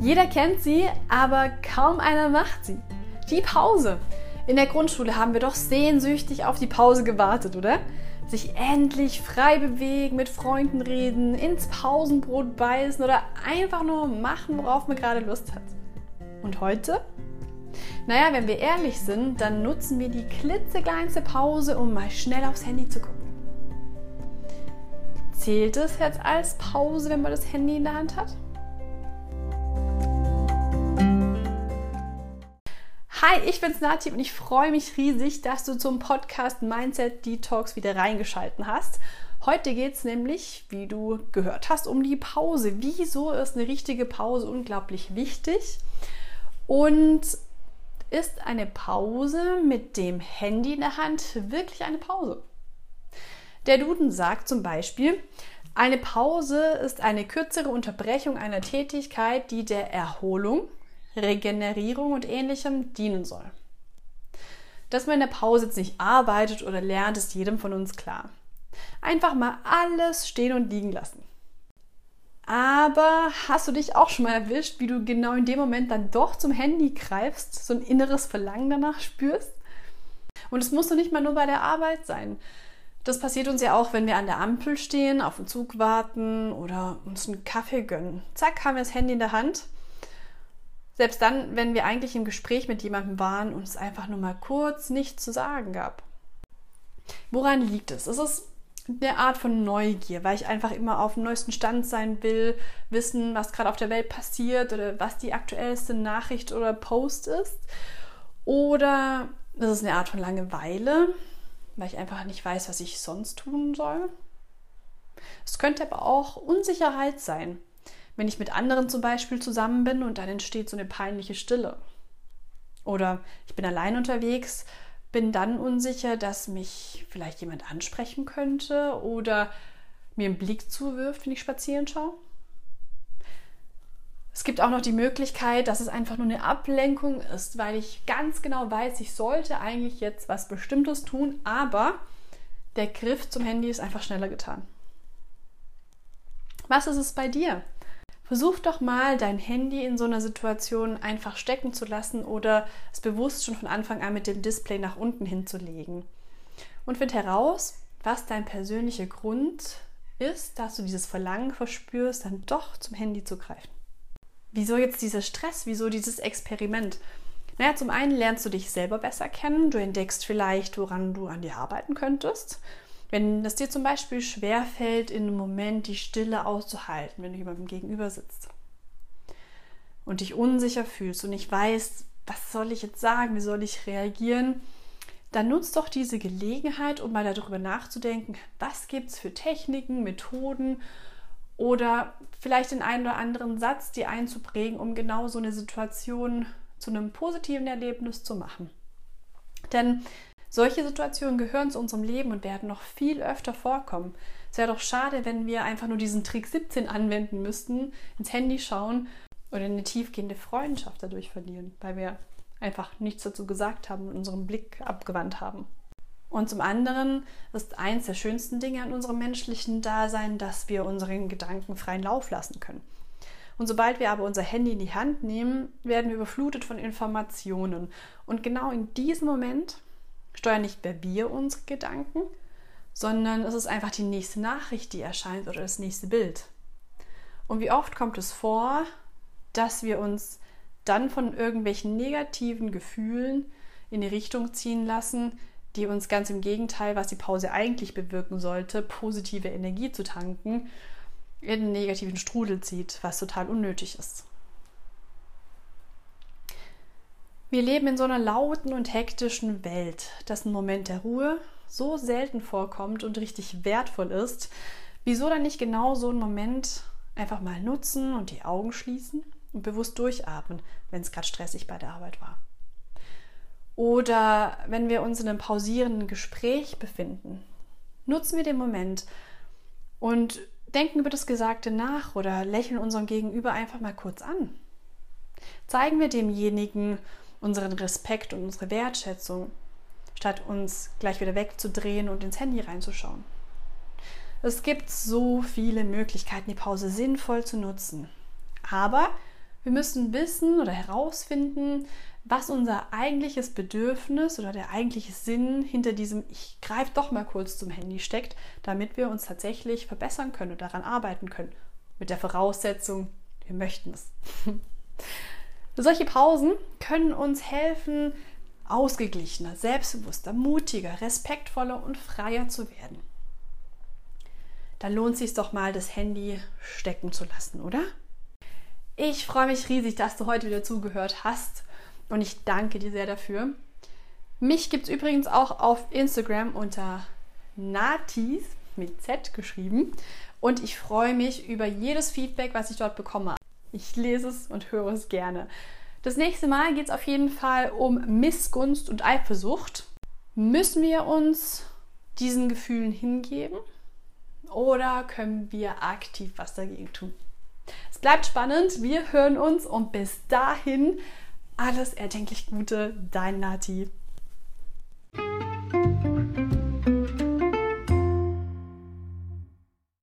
Jeder kennt sie, aber kaum einer macht sie. Die Pause. In der Grundschule haben wir doch sehnsüchtig auf die Pause gewartet, oder? Sich endlich frei bewegen, mit Freunden reden, ins Pausenbrot beißen oder einfach nur machen, worauf man gerade Lust hat. Und heute? Naja, wenn wir ehrlich sind, dann nutzen wir die klitzekleinste Pause, um mal schnell aufs Handy zu gucken. Zählt es jetzt als Pause, wenn man das Handy in der Hand hat? Hi, ich bin's Nati und ich freue mich riesig, dass du zum Podcast Mindset Detox wieder reingeschalten hast. Heute geht es nämlich, wie du gehört hast, um die Pause. Wieso ist eine richtige Pause unglaublich wichtig? Und ist eine Pause mit dem Handy in der Hand wirklich eine Pause? Der Duden sagt zum Beispiel, eine Pause ist eine kürzere Unterbrechung einer Tätigkeit, die der Erholung, Regenerierung und ähnlichem dienen soll. Dass man in der Pause jetzt nicht arbeitet oder lernt, ist jedem von uns klar. Einfach mal alles stehen und liegen lassen. Aber hast du dich auch schon mal erwischt, wie du genau in dem Moment dann doch zum Handy greifst, so ein inneres Verlangen danach spürst? Und es muss doch nicht mal nur bei der Arbeit sein. Das passiert uns ja auch, wenn wir an der Ampel stehen, auf den Zug warten oder uns einen Kaffee gönnen. Zack, haben wir das Handy in der Hand. Selbst dann, wenn wir eigentlich im Gespräch mit jemandem waren und es einfach nur mal kurz nichts zu sagen gab. Woran liegt es? Es ist eine Art von Neugier, weil ich einfach immer auf dem neuesten Stand sein will, wissen, was gerade auf der Welt passiert oder was die aktuellste Nachricht oder Post ist. Oder es ist eine Art von Langeweile, weil ich einfach nicht weiß, was ich sonst tun soll. Es könnte aber auch Unsicherheit sein, wenn ich mit anderen zum Beispiel zusammen bin und dann entsteht so eine peinliche Stille. Oder ich bin allein unterwegs bin dann unsicher, dass mich vielleicht jemand ansprechen könnte oder mir einen Blick zuwirft, wenn ich spazieren schaue. Es gibt auch noch die Möglichkeit, dass es einfach nur eine Ablenkung ist, weil ich ganz genau weiß, ich sollte eigentlich jetzt was Bestimmtes tun, aber der Griff zum Handy ist einfach schneller getan. Was ist es bei dir? Versuch doch mal, dein Handy in so einer Situation einfach stecken zu lassen oder es bewusst schon von Anfang an mit dem Display nach unten hinzulegen. Und find heraus, was dein persönlicher Grund ist, dass du dieses Verlangen verspürst, dann doch zum Handy zu greifen. Wieso jetzt dieser Stress? Wieso dieses Experiment? Naja, zum einen lernst du dich selber besser kennen, du entdeckst vielleicht, woran du an dir arbeiten könntest. Wenn es dir zum Beispiel schwerfällt, in einem Moment die Stille auszuhalten, wenn du jemandem gegenüber sitzt und dich unsicher fühlst und nicht weißt, was soll ich jetzt sagen, wie soll ich reagieren, dann nutzt doch diese Gelegenheit, um mal darüber nachzudenken, was gibt es für Techniken, Methoden oder vielleicht den einen oder anderen Satz dir einzuprägen, um genau so eine Situation zu einem positiven Erlebnis zu machen. Denn solche Situationen gehören zu unserem Leben und werden noch viel öfter vorkommen. Es wäre doch schade, wenn wir einfach nur diesen Trick 17 anwenden müssten, ins Handy schauen oder eine tiefgehende Freundschaft dadurch verlieren, weil wir einfach nichts dazu gesagt haben und unseren Blick abgewandt haben. Und zum anderen ist eins der schönsten Dinge an unserem menschlichen Dasein, dass wir unseren Gedanken freien Lauf lassen können. Und sobald wir aber unser Handy in die Hand nehmen, werden wir überflutet von Informationen. Und genau in diesem Moment steuern nicht mehr wir unsere Gedanken, sondern es ist einfach die nächste Nachricht, die erscheint oder das nächste Bild. Und wie oft kommt es vor, dass wir uns dann von irgendwelchen negativen Gefühlen in die Richtung ziehen lassen, die uns ganz im Gegenteil, was die Pause eigentlich bewirken sollte, positive Energie zu tanken, in einen negativen Strudel zieht, was total unnötig ist. Wir leben in so einer lauten und hektischen Welt, dass ein Moment der Ruhe so selten vorkommt und richtig wertvoll ist. Wieso dann nicht genau so einen Moment einfach mal nutzen und die Augen schließen und bewusst durchatmen, wenn es gerade stressig bei der Arbeit war? Oder wenn wir uns in einem pausierenden Gespräch befinden, nutzen wir den Moment und denken über das Gesagte nach oder lächeln unserem Gegenüber einfach mal kurz an. Zeigen wir demjenigen, unseren Respekt und unsere Wertschätzung, statt uns gleich wieder wegzudrehen und ins Handy reinzuschauen. Es gibt so viele Möglichkeiten, die Pause sinnvoll zu nutzen. Aber Wir müssen wissen oder herausfinden, was unser eigentliches Bedürfnis oder der eigentliche Sinn hinter diesem Ich greife doch mal kurz zum Handy steckt, damit wir uns tatsächlich verbessern können und daran arbeiten können. Mit der Voraussetzung, wir möchten es. Solche Pausen können uns helfen, ausgeglichener, selbstbewusster, mutiger, respektvoller und freier zu werden. Da lohnt es sich doch mal, das Handy stecken zu lassen, oder? Ich freue mich riesig, dass du heute wieder zugehört hast und ich danke dir sehr dafür. Mich gibt es übrigens auch auf Instagram unter Natis mit Z geschrieben und ich freue mich über jedes Feedback, was ich dort bekomme. Ich lese es und höre es gerne. Das nächste Mal geht es auf jeden Fall um Missgunst und Eifersucht. Müssen wir uns diesen Gefühlen hingeben oder können wir aktiv was dagegen tun? Es bleibt spannend, wir hören uns und bis dahin alles erdenklich Gute, dein Nati.